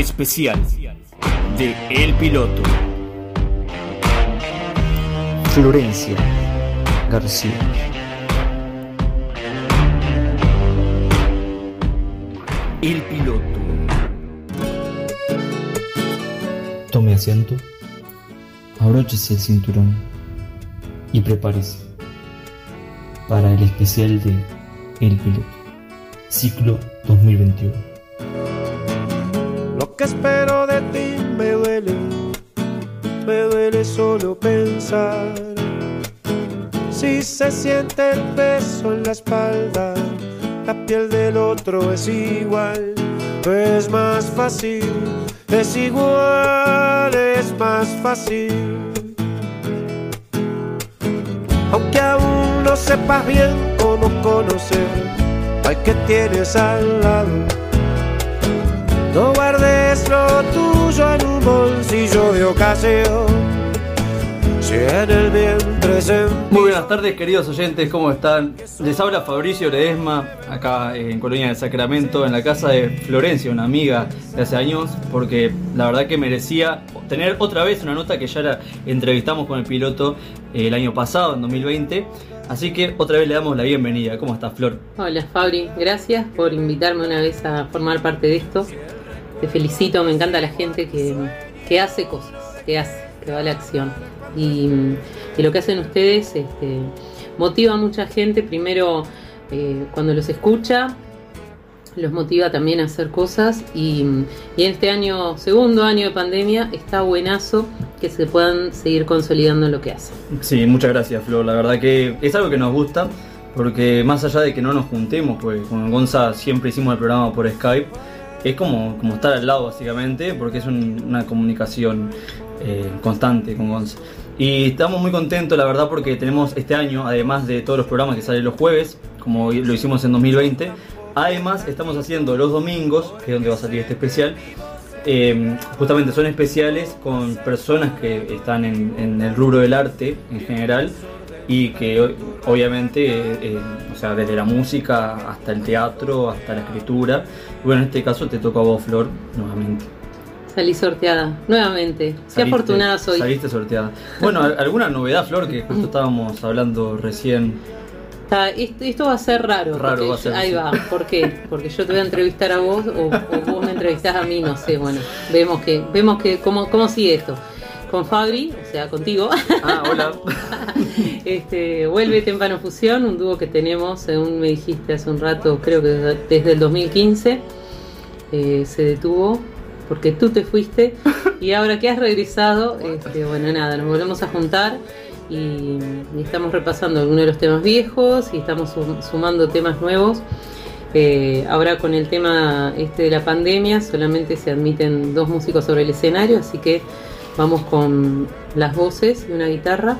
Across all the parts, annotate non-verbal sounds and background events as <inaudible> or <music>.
especial de El Piloto. Florencia García. El Piloto. Tome asiento, abróchese el cinturón y prepárese para el especial de El Piloto, ciclo 2021. Espero de ti me duele, me duele solo pensar. Si se siente el peso en la espalda, la piel del otro es igual. Es más fácil, es igual, es más fácil. Aunque aún no sepas bien cómo conocer al que tienes al lado. No guardes lo tuyo en un bolsillo de ocasión. Si en el vientre se Muy buenas tardes queridos oyentes, ¿cómo están? Les habla Fabricio Ledesma, acá en Colonia del Sacramento, en la casa de Florencia, una amiga de hace años, porque la verdad que merecía tener otra vez una nota que ya la entrevistamos con el piloto eh, el año pasado, en 2020. Así que otra vez le damos la bienvenida. ¿Cómo estás, Flor? Hola Fabri, gracias por invitarme una vez a formar parte de esto. Te felicito, me encanta la gente que, que hace cosas, que hace, que va a la acción. Y, y lo que hacen ustedes este, motiva a mucha gente, primero eh, cuando los escucha, los motiva también a hacer cosas y, y en este año, segundo año de pandemia, está buenazo que se puedan seguir consolidando lo que hacen. Sí, muchas gracias, Flor. La verdad que es algo que nos gusta, porque más allá de que no nos juntemos, pues con Gonza siempre hicimos el programa por Skype, es como, como estar al lado básicamente, porque es un- una comunicación eh, constante con Gonza. Y estamos muy contentos, la verdad, porque tenemos este año, además de todos los programas que salen los jueves, como lo hicimos en 2020, además estamos haciendo los domingos, que es donde va a salir este especial, eh, justamente son especiales con personas que están en el rubro del arte en general y que obviamente, eh, eh, o sea, desde la música hasta el teatro, hasta la escritura. Bueno, en este caso te toca a vos, Flor, nuevamente. Salí sorteada, nuevamente. Qué Saliste- afortunada soy. Saliste sorteada. Bueno, ¿al- ¿alguna novedad, Flor? Que justo estábamos hablando recién. Está, esto, esto va a ser raro. Raro va a ser, yo- ahí sí. va. ¿Por qué? Porque yo te voy a entrevistar a vos o, o vos me entrevistás a mí, no sé. Bueno, vemos que, vemos que cómo, cómo sigue esto. Con Fabri, o sea, contigo, Ah, hola. <laughs> este, vuelve Tempano Fusión, un dúo que tenemos, según me dijiste hace un rato, creo que desde, el 2015 eh, se detuvo porque tú te fuiste y ahora que has regresado, este, bueno, nada, nos volvemos a juntar y, y estamos repasando algunos de los temas viejos y estamos sum- sumando temas nuevos. Eh, ahora con el tema este de la pandemia solamente se admiten dos músicos sobre el escenario, así que vamos con las voces y una guitarra.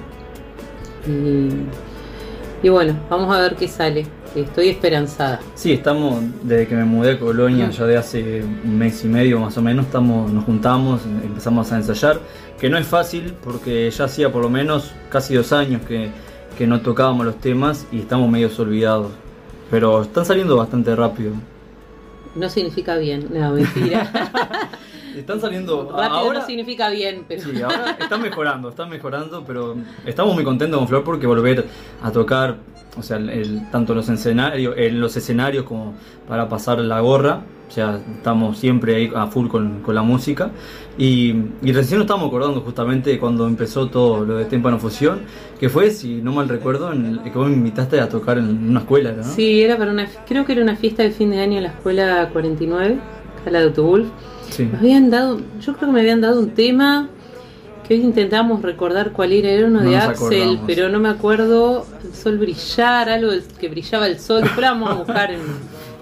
Y, y bueno, vamos a ver qué sale. Estoy esperanzada. Sí, estamos, desde que me mudé a Colonia, ya de hace un mes y medio más o menos, estamos, nos juntamos, empezamos a ensayar, que no es fácil porque ya hacía por lo menos casi dos años que, que no tocábamos los temas y estamos medio olvidados. Pero están saliendo bastante rápido. No significa bien, no, mentira. <laughs> Están saliendo Rápido ahora. no significa bien, pero Sí, ahora <laughs> están mejorando, están mejorando, pero estamos muy contentos con Flor porque volver a tocar, o sea, el- tanto los escenarios, en los escenarios como para pasar la gorra, o sea, estamos siempre ahí a full con, con la música. Y, y recién nos estamos acordando justamente de cuando empezó todo lo de Tempano Fusión, que fue, si no mal recuerdo, en el- que vos me invitaste a tocar en una escuela, ¿no? sí, era para una, creo que era una fiesta de fin de año en la escuela 49, acá la de Autobulf. Sí. Nos habían dado, yo creo que me habían dado un tema que hoy intentamos recordar cuál era, era uno No de Axel, acordamos. pero no me acuerdo, el sol brillar, algo que brillaba el sol, después la vamos a buscar en...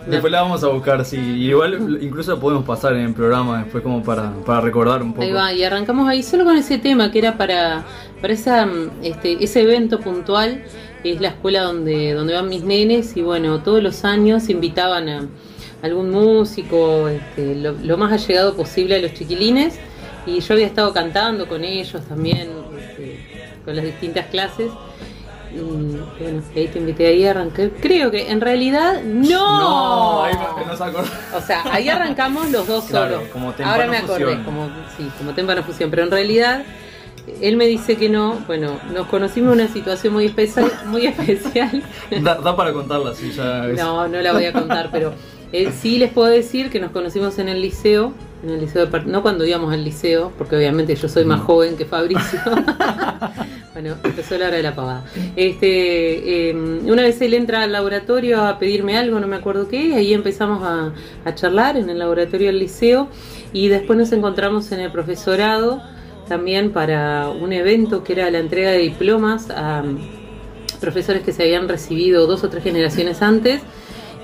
Después la vamos a buscar, sí. Igual incluso la podemos pasar en el programa después como para, para recordar un poco. Ahí va, y arrancamos ahí solo con ese tema que era para, para esa, mm, este, ese evento puntual. Es la escuela donde, donde van mis nenes y bueno, todos los años invitaban a algún músico, este, lo, lo más allegado posible a los chiquilines. Y yo había estado cantando con ellos también, este, con las distintas clases. Y bueno, ahí te invité ahí, arranqué. Creo que en realidad no. No, ahí no, se acordó. O sea, ahí arrancamos los dos Claro, solos. como Ahora me acordé, Fusión. como, sí, como témpano fusión. Pero en realidad, él me dice que no. Bueno, nos conocimos en una situación muy especial. Muy <laughs> especial. Da, da para contarla, sí, ya es- No, no la voy a contar, pero eh, sí les puedo decir que nos conocimos en el liceo. En el liceo de no cuando íbamos al liceo, porque obviamente yo soy más joven que Fabricio. <laughs> bueno, empezó la hora de la pavada. Este, eh, una vez él entra al laboratorio a pedirme algo, no me acuerdo qué, y ahí empezamos a, a charlar en el laboratorio del liceo y después nos encontramos en el profesorado también para un evento que era la entrega de diplomas a profesores que se habían recibido dos o tres generaciones antes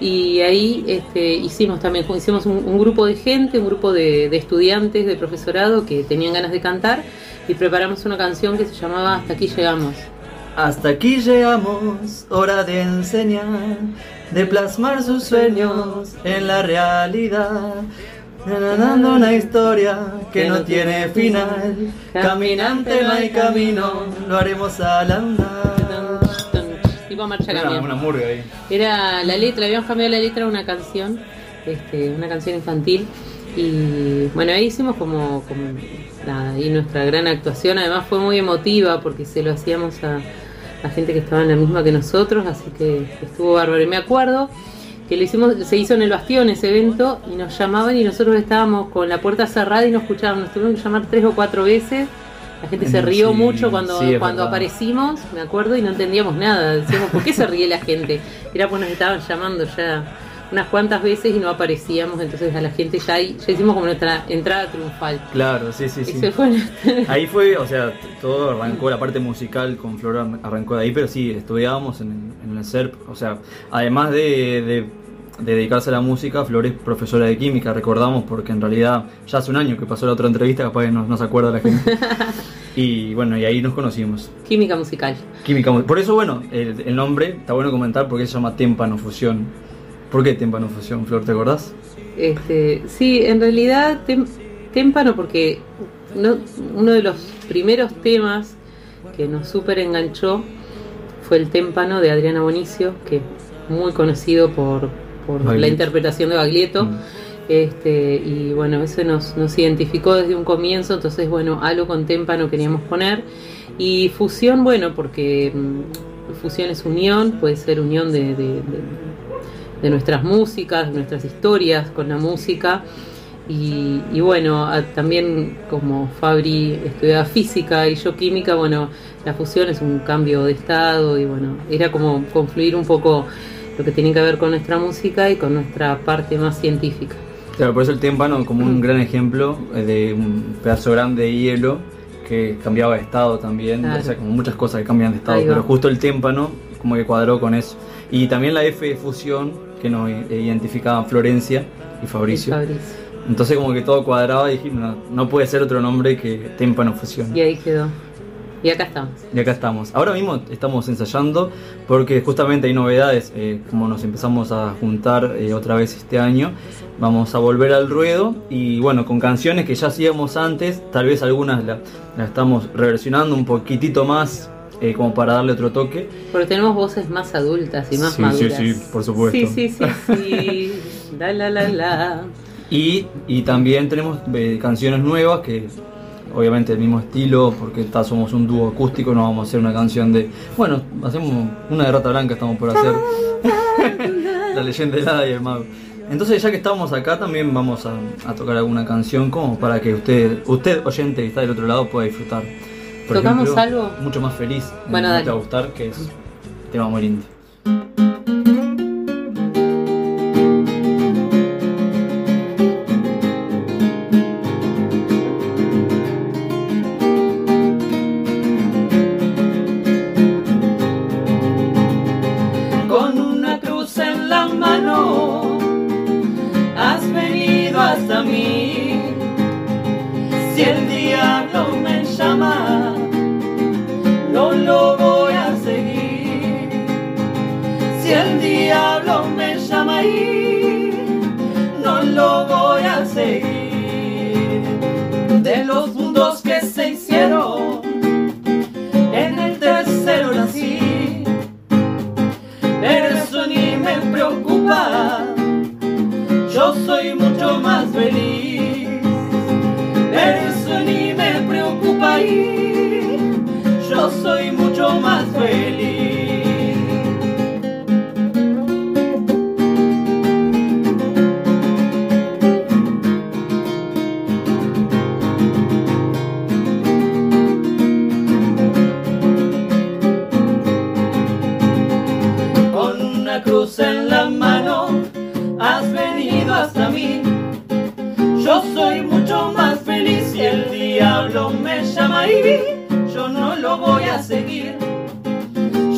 y ahí este, hicimos también hicimos un, un grupo de gente, un grupo de, de estudiantes de profesorado que tenían ganas de cantar y preparamos una canción que se llamaba Hasta aquí llegamos. Hasta aquí llegamos, hora de enseñar, de plasmar sus sueños en la realidad. Dando una historia que no tiene final. Caminante no hay camino, lo haremos al andar. Una murga ahí. Era la letra, habíamos cambiado la letra a una canción, este, una canción infantil. Y bueno, ahí hicimos como, como nada, y nuestra gran actuación además fue muy emotiva porque se lo hacíamos a, a gente que estaba en la misma que nosotros, así que estuvo bárbaro. Y me acuerdo que lo hicimos, se hizo en el Bastión ese evento y nos llamaban y nosotros estábamos con la puerta cerrada y no escuchábamos, nos tuvieron que llamar tres o cuatro veces. La gente se rió sí, mucho cuando, sí, cuando aparecimos, me acuerdo, y no entendíamos nada. Decíamos, ¿por qué se ríe la gente? Era porque nos estaban llamando ya unas cuantas veces y no aparecíamos, entonces a la gente ya, ahí- ya hicimos como nuestra entrada triunfal. Claro, sí, sí, sí. Fue nuestra- Ahí fue, o sea, todo arrancó, la parte musical con Flora arrancó de ahí, pero sí, estudiábamos en, en el SERP, o sea, además de, de- de dedicarse a la música, Flor es profesora de química, recordamos, porque en realidad ya hace un año que pasó la otra entrevista, capaz que no, no se acuerda la gente. <laughs> y bueno, y ahí nos conocimos. química musical. Química, por eso, bueno, el, el nombre, está bueno comentar porque se llama Témpano Fusión. ¿Por qué Témpano Fusión, Flor, te acordás? Este, sí, en realidad tem- témpano porque no- uno de los primeros temas que nos súper enganchó fue el témpano de Adriana Bonicio, que es muy conocido por, por la interpretación de Baglietto. Mm. Este, y bueno, eso nos, nos identificó desde un comienzo, entonces bueno, algo con témpano queríamos poner. Y fusión, bueno, porque mm, fusión es unión, puede ser unión de, de- de- de nuestras músicas, nuestras historias con la música. Y, y bueno, a- también como Fabri estudiaba física y yo química, bueno, la fusión es un cambio de estado y bueno, era como confluir un poco lo que tiene que ver con nuestra música y con nuestra parte más científica. Claro, por eso el témpano como un gran ejemplo eh, de un pedazo grande de hielo que cambiaba de estado también, Claro. o sea, como muchas cosas que cambian de estado, pero justo el témpano como que cuadró con eso. Y también la F de fusión que nos identificaban Florencia y Fabricio. Y Fabricio. Entonces como que todo cuadraba y dije, no, no puede ser otro nombre que témpano fusión. Y ahí quedó. Y acá estamos. Y acá estamos. Ahora mismo estamos ensayando porque justamente hay novedades, eh, como nos empezamos a juntar eh, otra vez este año, vamos a volver al ruedo y bueno, con canciones que ya hacíamos antes, tal vez algunas las la estamos reversionando un poquitito más eh, como para darle otro toque. Porque tenemos voces más adultas y más Sí, sí, maduras. sí, por supuesto. Sí, sí, sí, sí. <laughs> la, la, la, la. Y, y también tenemos canciones nuevas que obviamente el mismo estilo, porque ta, somos un dúo acústico, no vamos a hacer una canción de... Bueno, hacemos una de Rata Blanca, estamos por hacer <laughs> la leyenda helada y el mago. Entonces ya que estamos acá también vamos a, a tocar alguna canción como para que usted, usted oyente que está del otro lado pueda disfrutar. Por ¿Tocamos ejemplo, algo? Mucho más feliz. Bueno, no dale. te va a gustar, que es tema muy lindo. Diablo me me llama yo no lo voy a seguir.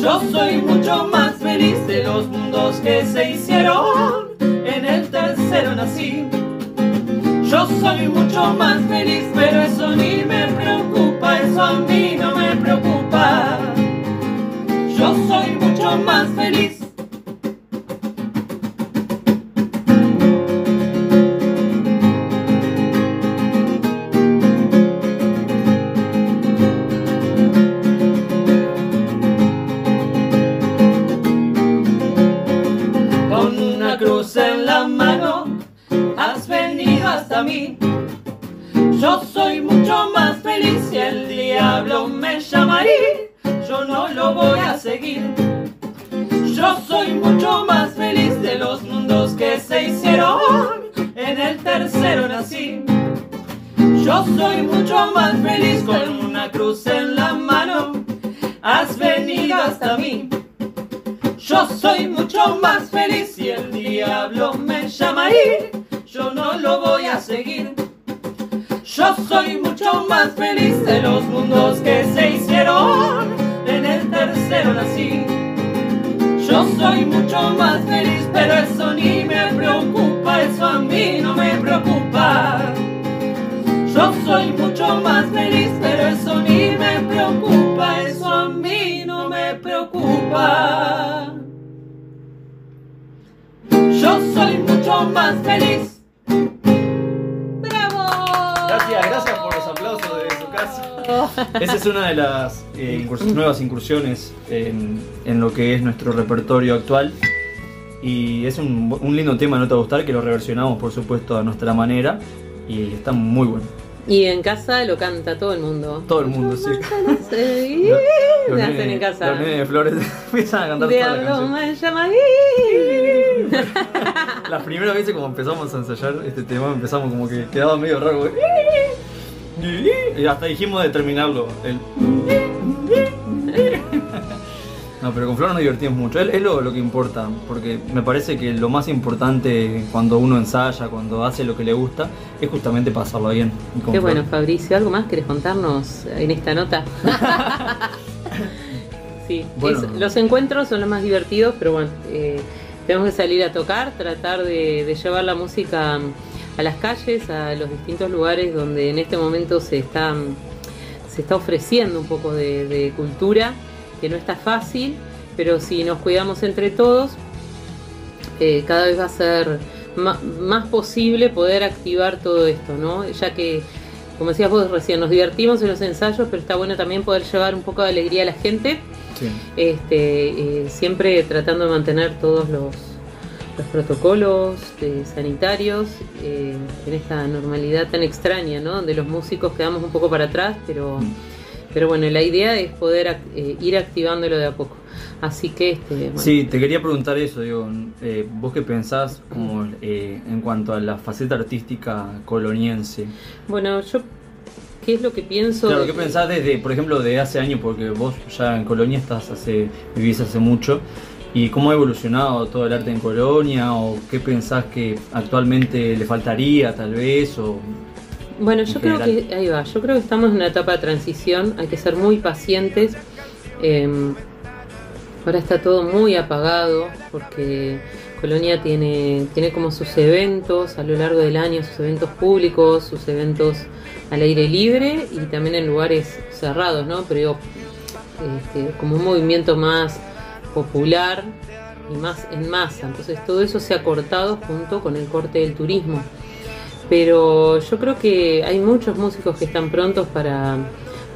Yo soy mucho más feliz de los mundos que se hicieron, en el tercero nací. Yo soy mucho más feliz, pero eso ni me preocupa, eso a mí no me preocupa. Yo soy mucho más feliz. Se hicieron, en el tercero nací. Yo soy mucho más feliz con una cruz en la mano, has venido hasta mí. Yo soy mucho más feliz si el diablo me llama y yo no lo voy a seguir. Yo soy mucho más feliz de los mundos que se hicieron, en el tercero nací. Soy mucho más feliz, pero eso ni me preocupa, eso a mí no me preocupa. Yo soy mucho más feliz, pero eso ni me preocupa, eso a mí no me preocupa. Yo soy mucho más feliz. ¡Bravo! Gracias, gracias por los aplausos de su casa. <laughs> Esa es una de las eh, nuevas incursiones en, en lo que es nuestro repertorio actual. Y es un, un lindo tema, ¿no te va a gustar? Que lo reversionamos, por supuesto, a nuestra manera. Y está muy bueno. Y en casa lo canta todo el mundo. Todo el mundo, sí. Se <laughs> hacen en casa. Los nenes de Flores <laughs> empiezan a cantar toda la canción. me llama Las primeras veces como empezamos a ensayar este tema, empezamos como que quedaba medio raro. Y hasta dijimos de terminarlo. el- <laughs> No, pero con Flor nos divertimos mucho. Es, es lo, lo que importa, porque me parece que lo más importante cuando uno ensaya, cuando hace lo que le gusta, es justamente pasarlo bien. Qué Flor- bueno, Fabricio. ¿Algo más querés contarnos en esta nota? <laughs> sí, Bueno. es- los encuentros son los más divertidos, pero bueno, eh, tenemos que salir a tocar, tratar de, de llevar la música a las calles, a los distintos lugares donde en este momento se está, se está ofreciendo un poco de, de cultura, que no está fácil, pero si nos cuidamos entre todos, eh, cada vez va a ser más posible poder activar todo esto, ¿no? Ya que, como decías vos recién, nos divertimos en los ensayos, pero está bueno también poder llevar un poco de alegría a la gente, Sí. este, eh, siempre tratando de mantener todos los, los protocolos eh, sanitarios eh, en esta normalidad tan extraña, ¿no? Donde los músicos quedamos un poco para atrás, pero, pero bueno, la idea es poder ac- eh, ir activándolo de a poco. Así que, este, bueno, Sí, te quería preguntar eso, digo, eh, vos qué pensás como, eh, en cuanto a la faceta artística coloniense. bueno, yo, ¿qué es lo que pienso? Claro, de- ¿qué pensás desde, por ejemplo, de hace años? Porque vos ya en Colonia estás hace, vivís hace mucho. ¿Y cómo ha evolucionado todo el arte en Colonia? ¿O qué pensás que actualmente le faltaría tal vez? O... Bueno, en yo creo que ahí va. Yo creo que estamos en una etapa de transición. Hay que ser muy pacientes. Eh, ahora está todo muy apagado porque Colonia tiene tiene como sus eventos a lo largo del año, sus eventos públicos, sus eventos al aire libre y también en lugares cerrados, ¿no? Pero digo, este, como un movimiento más popular y más en masa. Entonces todo eso se ha cortado junto con el corte del turismo pero yo creo que hay muchos músicos que están prontos para,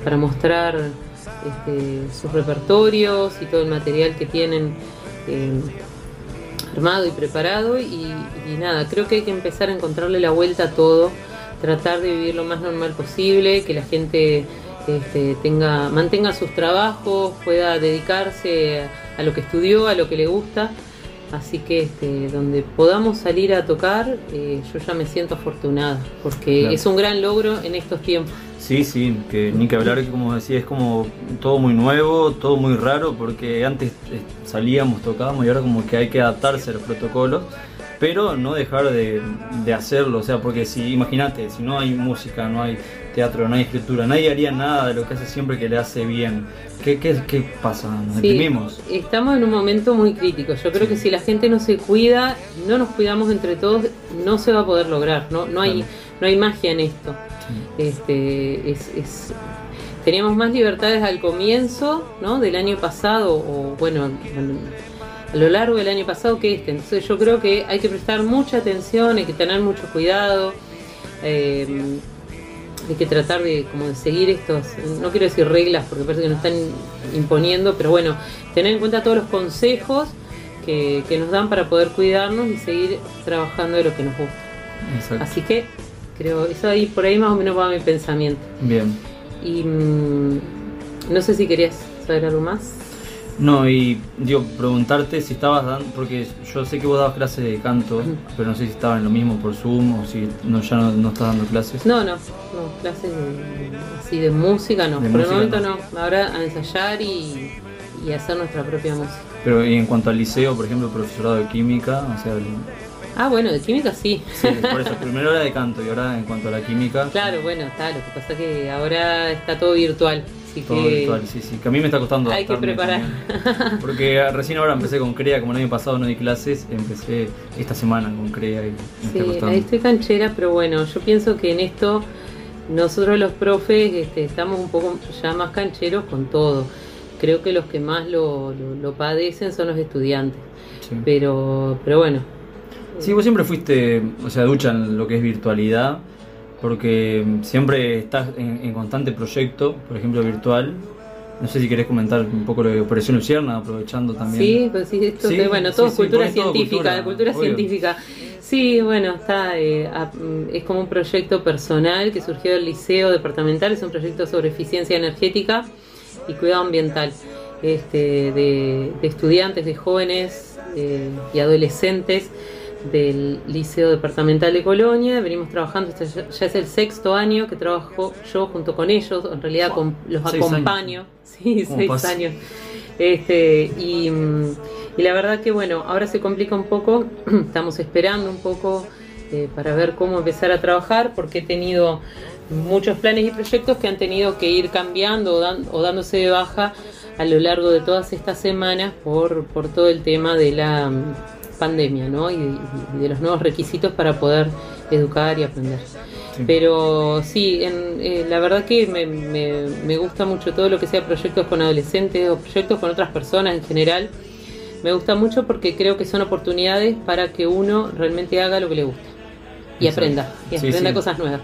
para mostrar este, sus repertorios y todo el material que tienen eh, armado y preparado y, y nada, creo que hay que empezar a encontrarle la vuelta a todo, tratar de vivir lo más normal posible, que la gente este, tenga, mantenga sus trabajos, pueda dedicarse a, a lo que estudió, a lo que le gusta Así que este, donde podamos salir a tocar, eh, yo ya me siento afortunada, porque Claro. es un gran logro en estos tiempos. Sí, sí, que ni que hablar, que como decía, es como todo muy nuevo, todo muy raro, porque antes eh, salíamos, tocábamos y ahora como que hay que adaptarse a los protocolos, pero no dejar de, de hacerlo, o sea, porque si, imagínate, si no hay música, no hay teatro, no hay escritura, nadie haría nada de lo que hace siempre que le hace bien. ¿Qué, qué, qué pasa? ¿Nos Sí, deprimimos? estamos en un momento muy crítico. Yo creo que si la gente no se cuida, no nos cuidamos entre todos, no se va a poder lograr. No, no, hay, no hay magia en esto. Este, es, es- teníamos más libertades al comienzo ¿no? del año pasado, o bueno, a lo largo del año pasado que este. Entonces yo creo que hay que prestar mucha atención, hay que tener mucho cuidado. eh, hay que tratar de como de seguir estos, no quiero decir reglas porque parece que nos están imponiendo, pero bueno, tener en cuenta todos los consejos que, que nos dan para poder cuidarnos y seguir trabajando de lo que nos gusta. Exacto. Así que creo, eso ahí por ahí más o menos va mi pensamiento. Bien. Y mm, no sé si querías saber algo más. No, y digo, preguntarte si estabas dando, porque yo sé que vos dabas clases de canto, pero no sé si estaba en lo mismo por Zoom o si no, ya no, no estás dando clases. No, no, no, clases de- así de música no. De por el música momento no. Ahora a ensayar y, y hacer nuestra propia música. Pero y en cuanto al liceo, por ejemplo, profesorado de química, o sea, el- Ah, bueno, de química sí. sí, por eso, primero era de canto y ahora en cuanto a la química, <laughs> Claro, bueno, está. Lo que pasa es que ahora está todo virtual. Así todo que virtual, sí, sí, que a mí me está costando hay que preparar. también. Porque recién ahora empecé con CREA, como el año pasado no di clases, empecé esta semana con CREA y me está Sí, costando. estoy canchera, pero bueno, yo pienso que en esto nosotros los profes este, estamos un poco ya más cancheros con todo. Creo que los que más lo, lo, lo padecen son los estudiantes. Sí. Pero, pero bueno, Sí, vos siempre fuiste, o sea, ducha en lo que es virtualidad, porque siempre estás en, en constante proyecto, por ejemplo, virtual. No sé si querés comentar un poco lo de Operación Lucierna, aprovechando también. Sí, pues sí, esto Sí, bueno, todo sí, cultura científica, cultura, de cultura obvio. científica. Sí, bueno, está, eh, a- es como un proyecto personal que surgió del liceo departamental, es un proyecto sobre eficiencia energética y cuidado ambiental, este, de, de estudiantes, de jóvenes eh, y adolescentes del Liceo Departamental de Colonia. Venimos trabajando, este ya es el sexto año que trabajo yo junto con ellos, en realidad con- los Seis años. acompaño. <laughs> Sí, ¿Cómo seis pasa? años. Este, y, y la verdad que bueno, ahora se complica un poco, <clears throat> estamos esperando un poco eh, para ver cómo empezar a trabajar, porque he tenido muchos planes y proyectos que han tenido que ir cambiando o, dan- o dándose de baja a lo largo de todas estas semanas por, por todo el tema de la pandemia ¿no? y, y de los nuevos requisitos para poder educar y aprender. Sí. Pero sí, en- eh, la verdad que me, me- me gusta mucho todo lo que sea proyectos con adolescentes o proyectos con otras personas en general. Me gusta mucho porque creo que son oportunidades para que uno realmente haga lo que le gusta y Exacto. aprenda, y Sí, aprenda sí. cosas nuevas.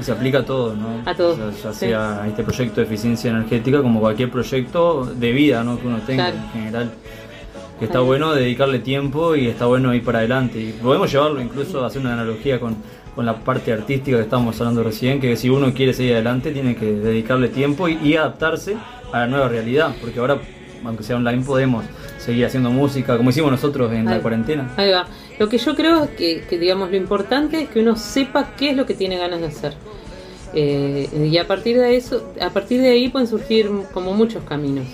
Y se aplica a todo, ¿no? A todo, O sea, ya sea este proyecto de eficiencia energética como cualquier proyecto de vida, ¿no? Que uno tenga Claro. en general. Que está bueno dedicarle tiempo y está bueno ir para adelante. Y podemos llevarlo incluso a hacer una analogía con, con la parte artística que estábamos hablando recién, que si uno quiere seguir adelante tiene que dedicarle tiempo y, y adaptarse a la nueva realidad, porque ahora, aunque sea online, podemos seguir haciendo música, como hicimos nosotros en la cuarentena. Ahí va. Lo que yo creo es que, que, digamos, lo importante es que uno sepa qué es lo que tiene ganas de hacer. Eh, y a partir de eso, a partir de ahí pueden surgir como muchos caminos.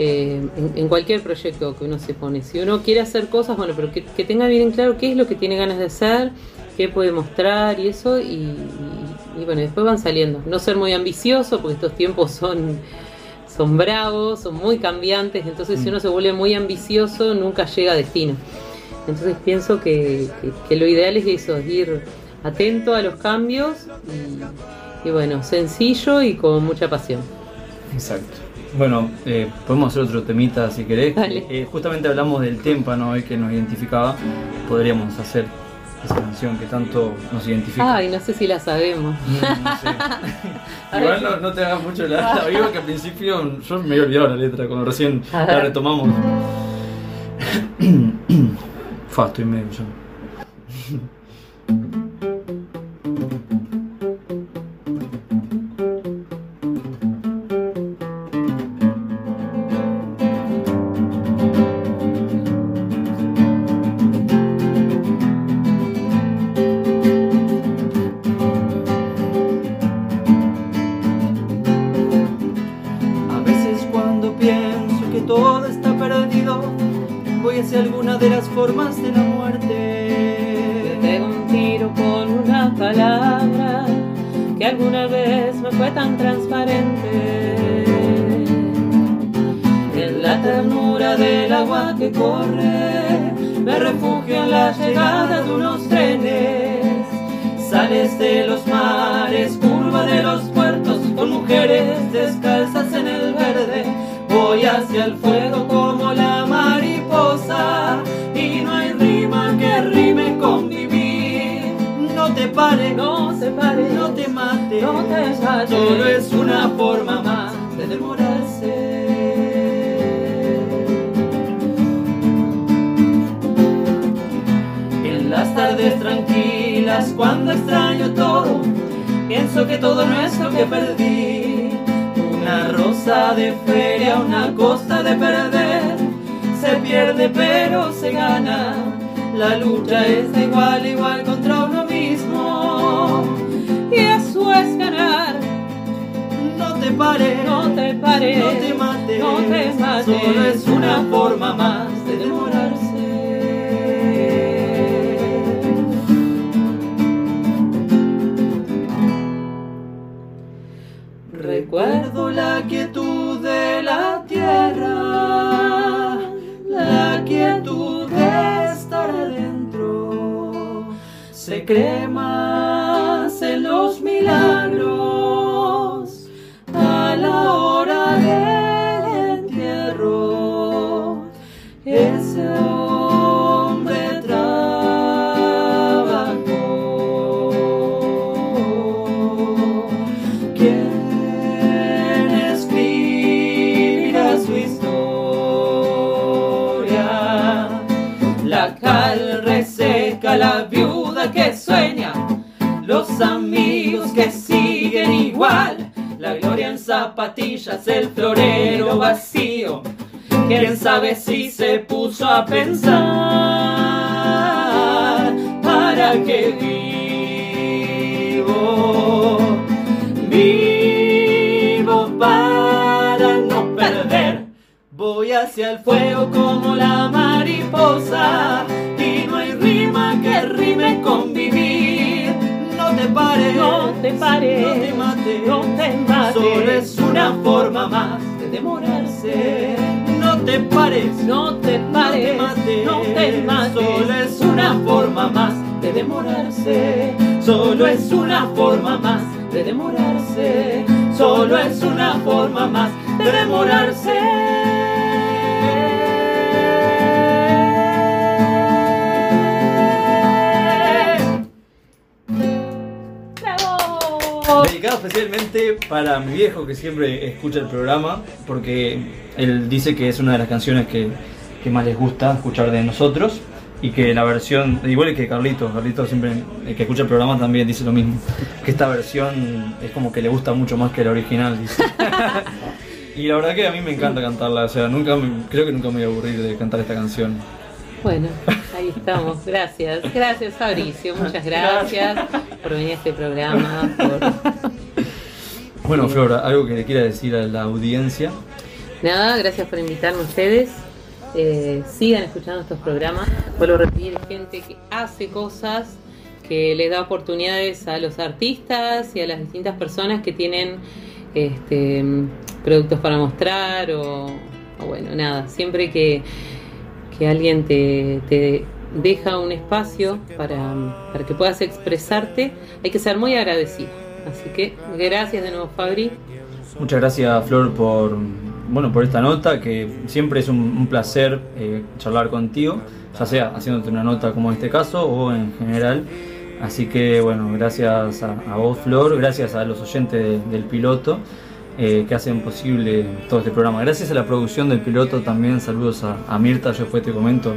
Eh, en, en cualquier proyecto que uno se pone. Si uno quiere hacer cosas, bueno, pero que, que tenga bien claro qué es lo que tiene ganas de hacer, qué puede mostrar y eso, y, y- y bueno, después van saliendo. No ser muy ambicioso, porque estos tiempos son, son bravos, son muy cambiantes, entonces si uno se vuelve muy ambicioso, nunca llega a destino. Entonces pienso que, que- que lo ideal es eso, es ir atento a los cambios y, y bueno, sencillo y con mucha pasión. Exacto. Bueno, eh, podemos hacer otro temita si querés. Dale. Eh, justamente hablamos del témpano hoy que nos identificaba. Podríamos hacer esa canción que tanto nos identifica. Ay, no sé si la sabemos. Mm, no sé. <laughs> Igual no, no te hagas mucho la, la viva que al principio yo me había olvidado la letra cuando recién la retomamos. <coughs> <coughs> Fa, estoy medio alguna de las formas de la muerte. Yo pego un tiro con una palabra que alguna vez me fue tan transparente. En la ternura del agua que corre, me refugio en la llegada de unos trenes. Sales de los mares, curva de los puertos, con mujeres descalzas en el verde. Voy hacia el fuego como la y no hay rima que rime con vivir. No te pares, No se pare, no te mates, no te mates. solo es una forma más de demorarse. En las tardes tranquilas, cuando extraño todo, pienso que todo no es lo que perdí. Una rosa de feria, una costa de perder, se pierde pero se gana. La lucha es de igual a igual contra uno mismo. y eso es ganar. No te pares, No te pares, no te mates, no te mates. solo es una forma más de demorarse. Recuerdo la quietud de la tierra, quietud de estar adentro. Se cree más en los milagros que sueña, los amigos que siguen igual, la gloria en zapatillas, el florero vacío. Quién sabe si se puso a pensar para qué vivo, vivo para no perder. Voy hacia el fuego como la No te pares, no te mates, no te mates. Solo es una forma más de demorarse. No te pares, No te pares, no te mates, no te mates. Solo es una forma más de demorarse. Solo es una forma más de demorarse. Solo es una forma más de demorarse. Dedicado especialmente para mi viejo que siempre escucha el programa, porque él dice que es una de las canciones que, que más les gusta escuchar de nosotros y que la versión, igual que Carlitos, Carlitos siempre el que escucha el programa también dice lo mismo, que esta versión es como que le gusta mucho más que la original, dice. <laughs> y la verdad que a mí me encanta cantarla, o sea, nunca creo que nunca me voy a aburrir de cantar esta canción. Bueno, ahí estamos. Gracias. Gracias, Fabricio. Muchas gracias por venir a este programa. por- Bueno, Flora, algo que le quiera decir a la audiencia. Nada, gracias por invitarme a ustedes. Eh, sigan escuchando estos programas. Vuelvo a repetir, gente que hace cosas, que le da oportunidades a los artistas y a las distintas personas que tienen este, productos para mostrar o, o bueno, nada, siempre que, que alguien te, te deja un espacio para, para que puedas expresarte, hay que ser muy agradecido. Así que gracias de nuevo, Fabri. Muchas gracias Flor por bueno por esta nota que siempre es un, placer eh, charlar contigo, ya sea haciéndote una nota como en este caso o en general. Así que bueno, gracias a, vos Flor, gracias a los oyentes de- del piloto eh, que hacen posible todo este programa. Gracias a la producción del piloto también, saludos a, a Mirta, yo después te comento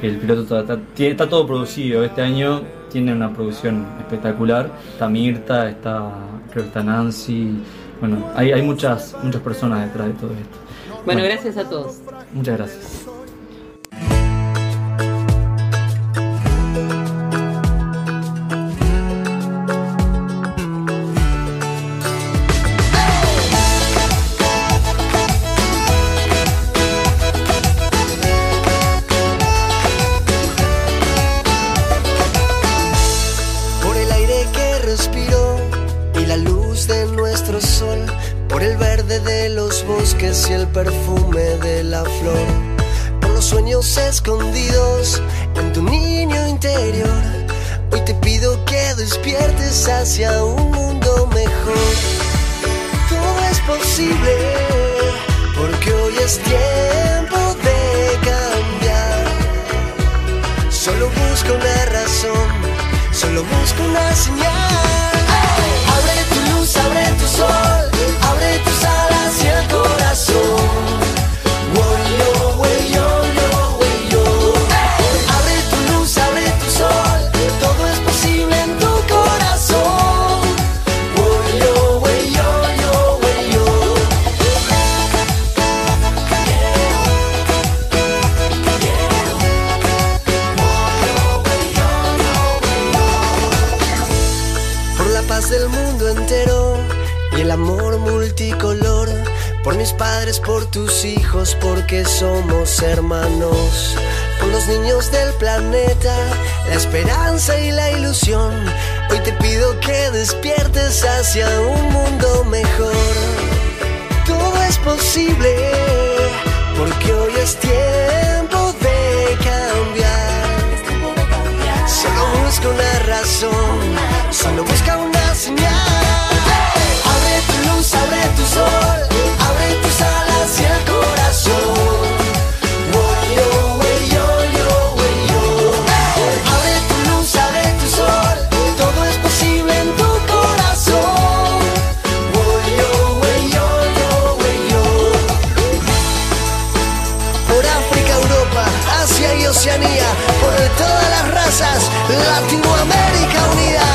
que el piloto está, está- está todo producido, este año tiene una producción espectacular, está Mirta, está creo que está Nancy, bueno, hay, hay muchas, muchas personas detrás de todo esto. Bueno, gracias a todos. Muchas gracias. Perfume de la flor. Por los sueños escondidos en tu niño interior. Hoy te pido que despiertes hacia un mundo mejor. Todo es posible porque hoy es tiempo de cambiar. Solo busco una razón, solo busco una señal. Del mundo entero y el amor multicolor. Por mis padres, por tus hijos, porque somos hermanos. Por los niños del planeta, la esperanza y la ilusión. Hoy te pido que despiertes hacia un mundo mejor. Todo es posible, porque hoy es tiempo de cambiar. Solo busca una razón, solo busca una Abre tu luz, abre tu sol, abre tus alas y el corazón. Abre tu luz, abre tu sol, todo es posible en tu corazón. Por África, Europa, Asia y Oceanía, por todas las razas, Latinoamérica unida.